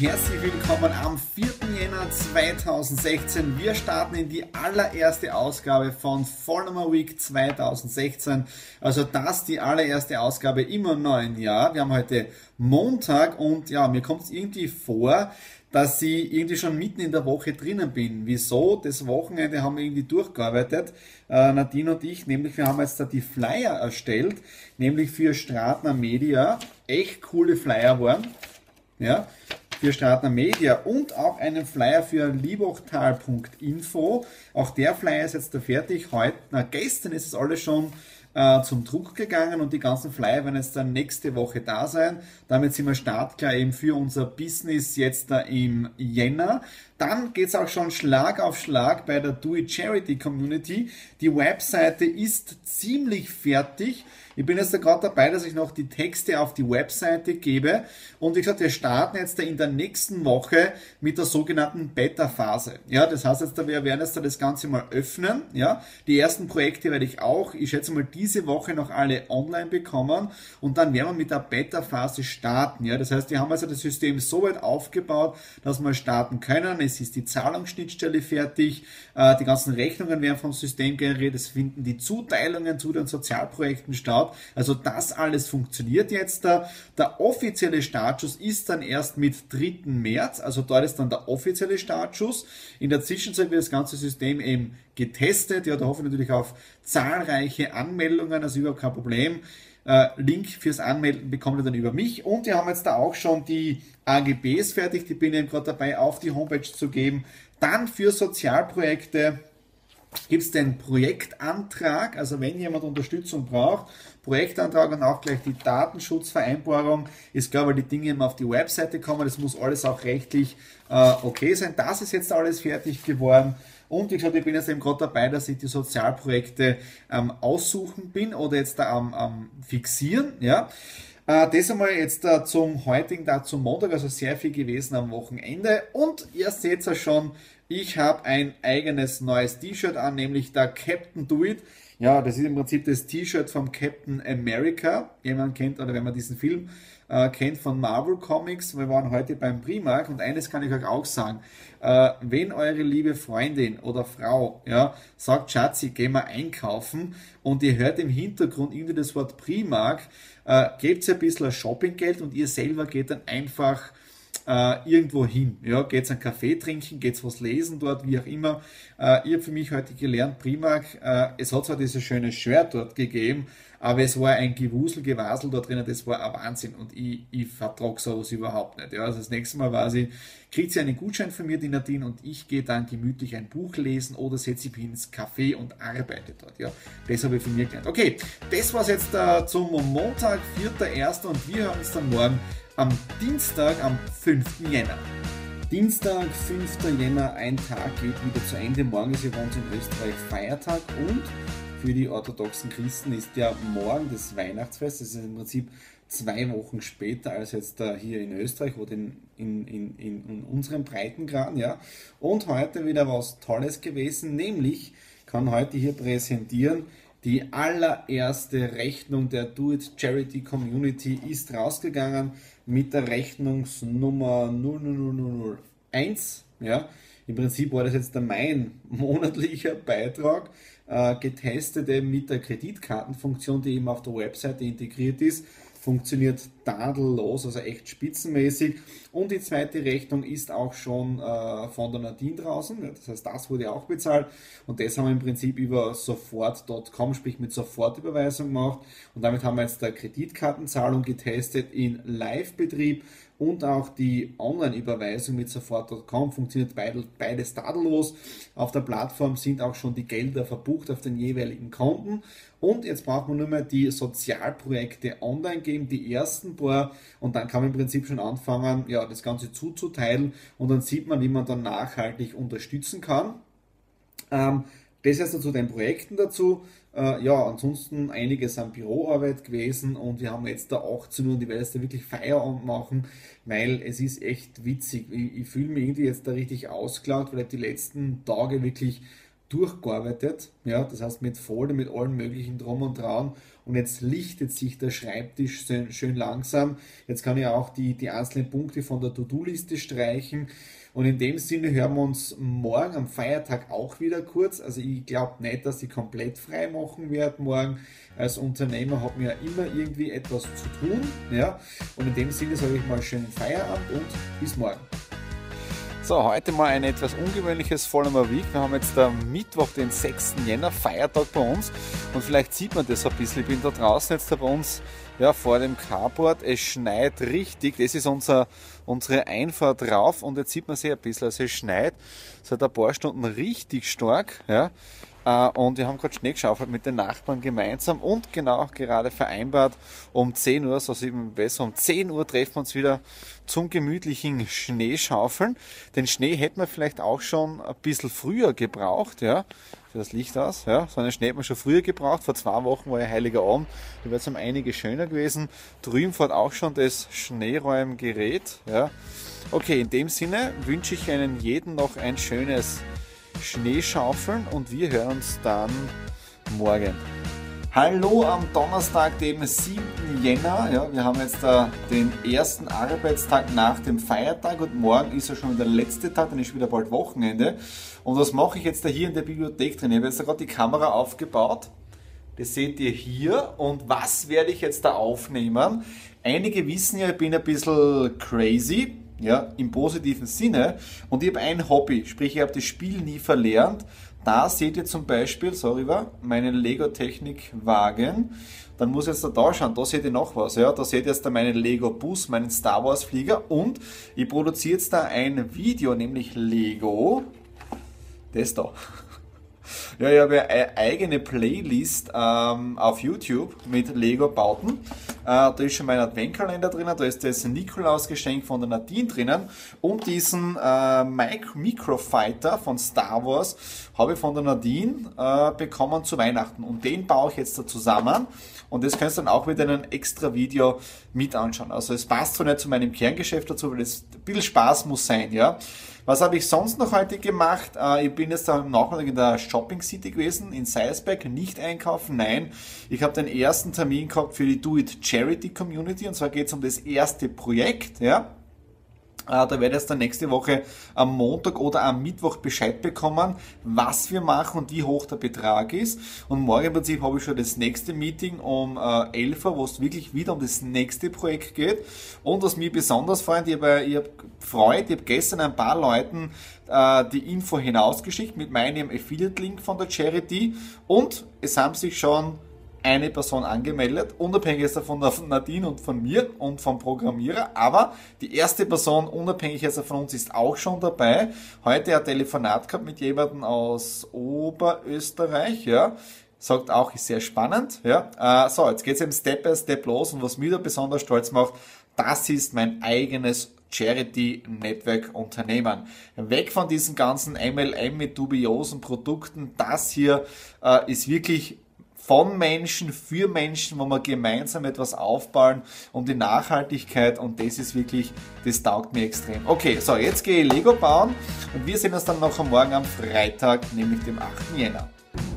herzlich willkommen am 4. Jänner 2016. Wir starten in die allererste Ausgabe von Follower Week 2016. Also das die allererste Ausgabe im neuen Jahr. Wir haben heute Montag und ja, mir kommt es irgendwie vor, dass ich irgendwie schon mitten in der Woche drinnen bin. Wieso? Das Wochenende haben wir irgendwie durchgearbeitet, äh, Nadine und ich, nämlich wir haben jetzt da die Flyer erstellt, nämlich für Stratner Media. Echt coole Flyer waren ja, für Stratner Media und auch einen Flyer für liebochtal.info. Auch der Flyer ist jetzt da fertig. Heute, na, gestern ist es alles schon äh, zum Druck gegangen und die ganzen Flyer werden jetzt dann nächste Woche da sein. Damit sind wir startklar eben für unser Business jetzt da im Jänner. Dann geht es auch schon Schlag auf Schlag bei der Do It Charity Community. Die Webseite ist ziemlich fertig. Ich bin jetzt da gerade dabei, dass ich noch die Texte auf die Webseite gebe. Und wie gesagt, wir starten jetzt in der nächsten Woche mit der sogenannten Beta-Phase. Ja, das heißt jetzt, wir werden jetzt da das Ganze mal öffnen. Ja, die ersten Projekte werde ich auch, ich schätze mal, diese Woche noch alle online bekommen. Und dann werden wir mit der Beta-Phase starten. Ja, das heißt, wir haben also das System so weit aufgebaut, dass wir starten können. Es ist die Zahlungsschnittstelle fertig. Äh, die ganzen Rechnungen werden vom System generiert. Es finden die Zuteilungen zu den Sozialprojekten statt. Also das alles funktioniert jetzt da. Der offizielle Startschuss ist dann erst mit 3. März, also dort ist dann der offizielle Startschuss. In der Zwischenzeit wird das ganze System eben getestet. Ja, da hoffe ich natürlich auf zahlreiche Anmeldungen, also überhaupt kein Problem. Äh, Link fürs Anmelden bekommt ihr dann über mich. Und wir haben jetzt da auch schon die AGBs fertig. Die bin ich gerade dabei, auf die Homepage zu geben. Dann für Sozialprojekte gibt es den Projektantrag, also wenn jemand Unterstützung braucht, Projektantrag und auch gleich die Datenschutzvereinbarung ist klar, weil die Dinge immer auf die Webseite kommen, das muss alles auch rechtlich äh, okay sein. Das ist jetzt alles fertig geworden. Und wie gesagt, ich bin jetzt eben gerade dabei, dass ich die Sozialprojekte ähm, aussuchen bin oder jetzt da am, am fixieren. Ja. Äh, das einmal jetzt äh, zum heutigen Tag, zum Montag, also sehr viel gewesen am Wochenende. Und ihr seht ja schon, ich habe ein eigenes neues T-Shirt an, nämlich der Captain Do It. Ja, das ist im Prinzip das T-Shirt vom Captain America. Jemand kennt, oder wenn man diesen Film äh, kennt von Marvel Comics. Wir waren heute beim Primark und eines kann ich euch auch sagen. Äh, wenn eure liebe Freundin oder Frau ja, sagt, Schatzi, geh mal einkaufen und ihr hört im Hintergrund irgendwie das Wort Primark, äh, gebt ihr ein bisschen Shoppinggeld und ihr selber geht dann einfach äh, irgendwo hin. Ja, geht's einen Kaffee trinken, geht's was lesen dort, wie auch immer. Äh, ich habe für mich heute gelernt, Primark, äh, es hat zwar dieses schöne Shirt dort gegeben, aber es war ein Gewusel, Gewasel da drinnen, das war ein Wahnsinn und ich, ich vertrage sowas überhaupt nicht. Ja, also das nächste Mal war sie, kriegt sie einen Gutschein von mir, die Nadine, und ich gehe dann gemütlich ein Buch lesen oder setze mich ins Café und arbeite dort. Ja, das habe ich von mir gelernt. Okay, das war's jetzt äh, zum Montag, 4.1. und wir hören uns dann morgen am Dienstag, am 5. Jänner. Dienstag, 5. Jänner, ein Tag geht wieder zu Ende. Morgen ist übrigens in Österreich Feiertag und für die orthodoxen Christen ist ja morgen das Weihnachtsfest. Das ist im Prinzip zwei Wochen später als jetzt da hier in Österreich oder in, in, in, in unserem Breitengrad. Ja. Und heute wieder was Tolles gewesen, nämlich kann heute hier präsentieren die allererste Rechnung der Do It Charity Community ist rausgegangen mit der Rechnungsnummer 00001. Ja, im Prinzip war das jetzt der mein monatlicher Beitrag, äh, getestet mit der Kreditkartenfunktion, die eben auf der Webseite integriert ist. Funktioniert tadellos, also echt spitzenmäßig. Und die zweite Rechnung ist auch schon äh, von der Nadine draußen. Das heißt, das wurde auch bezahlt. Und das haben wir im Prinzip über sofort.com, sprich mit Sofortüberweisung gemacht. Und damit haben wir jetzt der Kreditkartenzahlung getestet in Live-Betrieb und auch die Online-Überweisung mit sofort.com funktioniert beides tadellos. Auf der Plattform sind auch schon die Gelder verbucht auf den jeweiligen Konten. Und jetzt braucht man nur mehr die Sozialprojekte online geben, die ersten paar, und dann kann man im Prinzip schon anfangen, ja, das Ganze zuzuteilen und dann sieht man, wie man dann nachhaltig unterstützen kann. Ähm, das heißt zu den Projekten dazu. Äh, ja, ansonsten einiges an Büroarbeit gewesen und wir haben jetzt da 18 Uhr und ich werde jetzt da wirklich Feierabend machen, weil es ist echt witzig. Ich, ich fühle mich irgendwie jetzt da richtig ausgelaugt, weil ich die letzten Tage wirklich durchgearbeitet, ja, das heißt mit Folie, mit allen möglichen Drum und Dran und jetzt lichtet sich der Schreibtisch schön langsam. Jetzt kann ich auch die, die einzelnen Punkte von der To-Do-Liste streichen und in dem Sinne hören wir uns morgen am Feiertag auch wieder kurz. Also ich glaube nicht, dass ich komplett frei machen werde morgen. Als Unternehmer hat mir ja immer irgendwie etwas zu tun. Ja? Und in dem Sinne sage ich mal schönen Feierabend und bis morgen. So, heute mal ein etwas ungewöhnliches Vollmer Week. Wir haben jetzt am Mittwoch, den 6. Jänner, Feiertag bei uns. Und vielleicht sieht man das ein bisschen. Ich bin da draußen jetzt bei uns ja, vor dem Carport. Es schneit richtig. Das ist unser, unsere Einfahrt drauf. Und jetzt sieht man sie ein bisschen. Also es schneit seit ein paar Stunden richtig stark. Ja. Äh, und wir haben gerade Schnee geschaufelt mit den Nachbarn gemeinsam und genau gerade vereinbart um 10 Uhr, so sieht man besser, um 10 Uhr treffen wir uns wieder zum gemütlichen Schneeschaufeln. Den Schnee hätten wir vielleicht auch schon ein bisschen früher gebraucht, ja. Für das Licht aus, ja. So einen Schnee hätten wir schon früher gebraucht. Vor zwei Wochen war ja Heiliger Abend. Da wäre es um einige schöner gewesen. Drüben fährt auch schon das Schneeräumgerät, ja. Okay, in dem Sinne wünsche ich Ihnen jeden noch ein schönes Schneeschaufeln und wir hören uns dann morgen. Hallo am Donnerstag, dem 7. Jänner. Ja, wir haben jetzt äh, den ersten Arbeitstag nach dem Feiertag und morgen ist ja schon der letzte Tag, dann ist wieder bald Wochenende. Und was mache ich jetzt da hier in der Bibliothek drin? Ich habe jetzt da gerade die Kamera aufgebaut. Das seht ihr hier. Und was werde ich jetzt da aufnehmen? Einige wissen ja, ich bin ein bisschen crazy ja, im positiven Sinne. Und ich habe ein Hobby, sprich ich habe das Spiel nie verlernt. Da seht ihr zum Beispiel, sorry, war, meinen Lego-Technik-Wagen. Dann muss jetzt da, schauen, da seht ihr noch was. Ja? Da seht ihr jetzt da meinen Lego-Bus, meinen Star Wars-Flieger und ich produziere jetzt da ein Video, nämlich Lego. Das da. Ja, ich habe eine eigene Playlist ähm, auf YouTube mit Lego-Bauten. Äh, da ist schon mein Adventkalender drinnen, da ist das Nikolaus-Geschenk von der Nadine drinnen. Und diesen äh, Microfighter von Star Wars habe ich von der Nadine äh, bekommen zu Weihnachten. Und den baue ich jetzt da zusammen und das kannst du dann auch mit einem extra Video mit anschauen. Also es passt zwar nicht zu meinem Kerngeschäft dazu, weil es ein bisschen Spaß muss sein, ja. Was habe ich sonst noch heute gemacht? Äh, ich bin jetzt am Nachmittag in der Shopping City gewesen, in Salzburg, nicht einkaufen, nein. Ich habe den ersten Termin gehabt für die Do It Charity Community und zwar geht es um das erste Projekt, ja. Äh, da werde ich dann nächste Woche am Montag oder am Mittwoch Bescheid bekommen, was wir machen und wie hoch der Betrag ist. Und morgen im Prinzip habe ich schon das nächste Meeting um 11 äh, Uhr, wo es wirklich wieder um das nächste Projekt geht. Und was mich besonders freut, ich habe, ich habe freut, ich habe gestern ein paar Leuten äh, die Info hinausgeschickt mit meinem Affiliate-Link von der Charity und es haben sich schon eine Person angemeldet, unabhängig jetzt von Nadine und von mir und vom Programmierer, aber die erste Person, unabhängig jetzt von uns, ist auch schon dabei. Heute ein Telefonat gehabt mit jemandem aus Oberösterreich, ja, sagt auch, ist sehr spannend, ja. Äh, so, jetzt geht's eben Step by Step los und was mich da besonders stolz macht, das ist mein eigenes Charity Network Unternehmen. Weg von diesen ganzen MLM mit dubiosen Produkten. Das hier äh, ist wirklich von Menschen für Menschen, wo wir gemeinsam etwas aufbauen um die Nachhaltigkeit und das ist wirklich, das taugt mir extrem. Okay, so jetzt gehe ich Lego bauen und wir sehen uns dann noch am Morgen am Freitag, nämlich dem 8. Jänner.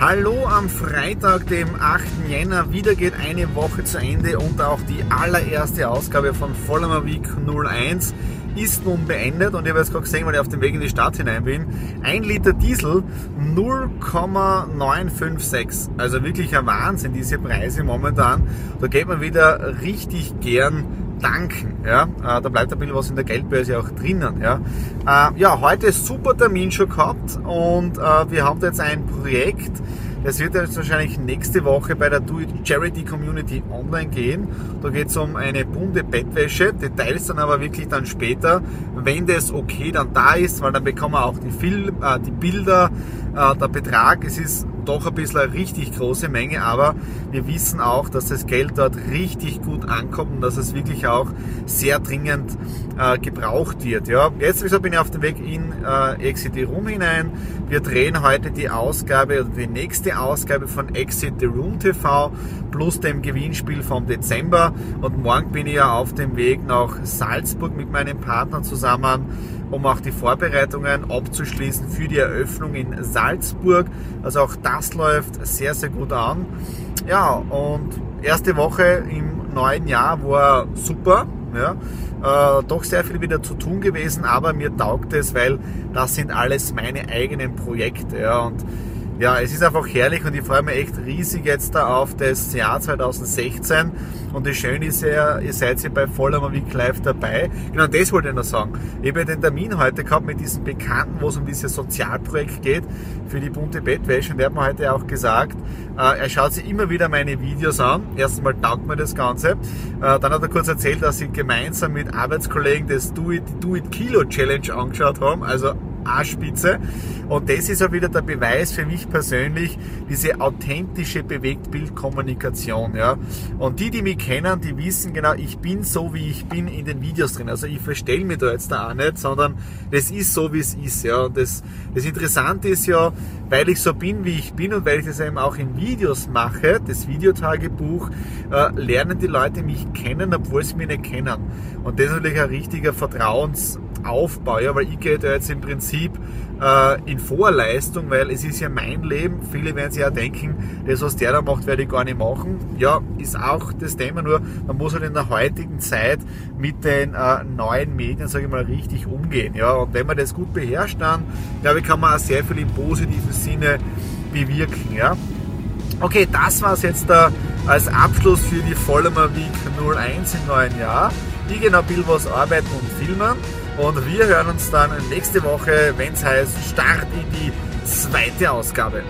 Hallo am Freitag, dem 8. Jänner. Wieder geht eine Woche zu Ende und auch die allererste Ausgabe von Vollmer Week 01. ist nun beendet und ich habe jetzt gerade gesehen, weil ich auf dem Weg in die Stadt hinein bin, ein Liter Diesel 0,956. Also wirklich ein Wahnsinn, diese Preise momentan. Da geht man wieder richtig gern danken. Ja? Äh, da bleibt ein bisschen was in der Geldbörse auch drinnen. Ja, äh, ja heute super Termin schon gehabt und äh, wir haben jetzt ein Projekt, das wird jetzt wahrscheinlich nächste Woche bei der Do It Charity Community online gehen. Da geht es um eine bunte Bettwäsche. Details dann aber wirklich dann später, wenn das okay dann da ist, weil dann bekommen wir auch die, Film, äh, die Bilder, äh, der Betrag. Es ist doch ein bisschen eine richtig große Menge, aber wir wissen auch, dass das Geld dort richtig gut ankommt und dass es wirklich auch sehr dringend äh, gebraucht wird. Ja. Jetzt wieso bin ich auf dem Weg in äh, Exit Room hinein. Wir drehen heute die Ausgabe oder die nächste Ausgabe von Exit the Room TV plus dem Gewinnspiel vom Dezember und morgen bin ich ja auf dem Weg nach Salzburg mit meinem Partner zusammen um auch die Vorbereitungen abzuschließen für die Eröffnung in Salzburg. Also auch das läuft sehr, sehr gut an. Ja, und erste Woche im neuen Jahr war super. Ja, äh, doch sehr viel wieder zu tun gewesen, aber mir taugt es, weil das sind alles meine eigenen Projekte. Ja, und ja, es ist einfach herrlich und ich freue mich echt riesig jetzt da auf das Jahr 2016. Und das Schöne ist ja, ihr seid ja bei Vollmer Week Live dabei. Genau das wollte ich noch sagen. Ich habe ja den Termin heute gehabt mit diesem Bekannten, wo es um dieses Sozialprojekt geht für die bunte Bettwäsche. Und der hat mir heute auch gesagt, äh, er schaut sich immer wieder meine Videos an. Erstens mal taugt mir das Ganze. Äh, dann hat er kurz erzählt, dass sie gemeinsam mit Arbeitskollegen das Do It, Do It Kilo Challenge angeschaut haben. Also A-Spitze. Und das ist auch wieder der Beweis für mich persönlich, diese authentische Bewegtbildkommunikation. Ja. Und die, die mich kennen, die wissen genau, ich bin so, wie ich bin in den Videos drin. Also ich verstelle mich da jetzt da auch nicht, sondern das ist so, wie es ist. Ja. Und das, das Interessante ist ja, weil ich so bin, wie ich bin und weil ich das eben auch in Videos mache, das Videotagebuch, äh, lernen die Leute mich kennen, obwohl sie mich nicht kennen. Und das ist natürlich ein richtiger Vertrauens Aufbau, ja, weil ich gehe da jetzt im Prinzip äh, in Vorleistung, weil es ist ja mein Leben. Viele werden sich ja denken, das, was der da macht, werde ich gar nicht machen. Ja, ist auch das Thema, nur man muss halt in der heutigen Zeit mit den äh, neuen Medien, sage ich mal, richtig umgehen. Ja, und wenn man das gut beherrscht, dann glaube ich, kann man auch sehr viel im positiven Sinne bewirken. Ja. Okay, das war es jetzt da als Abschluss für die Vollmer Week 01 im neuen Jahr. Ich gehe noch ein bisschen was arbeiten und filmen. Und wir hören uns dann nächste Woche, wenn es heißt Start in die zweite Ausgabe.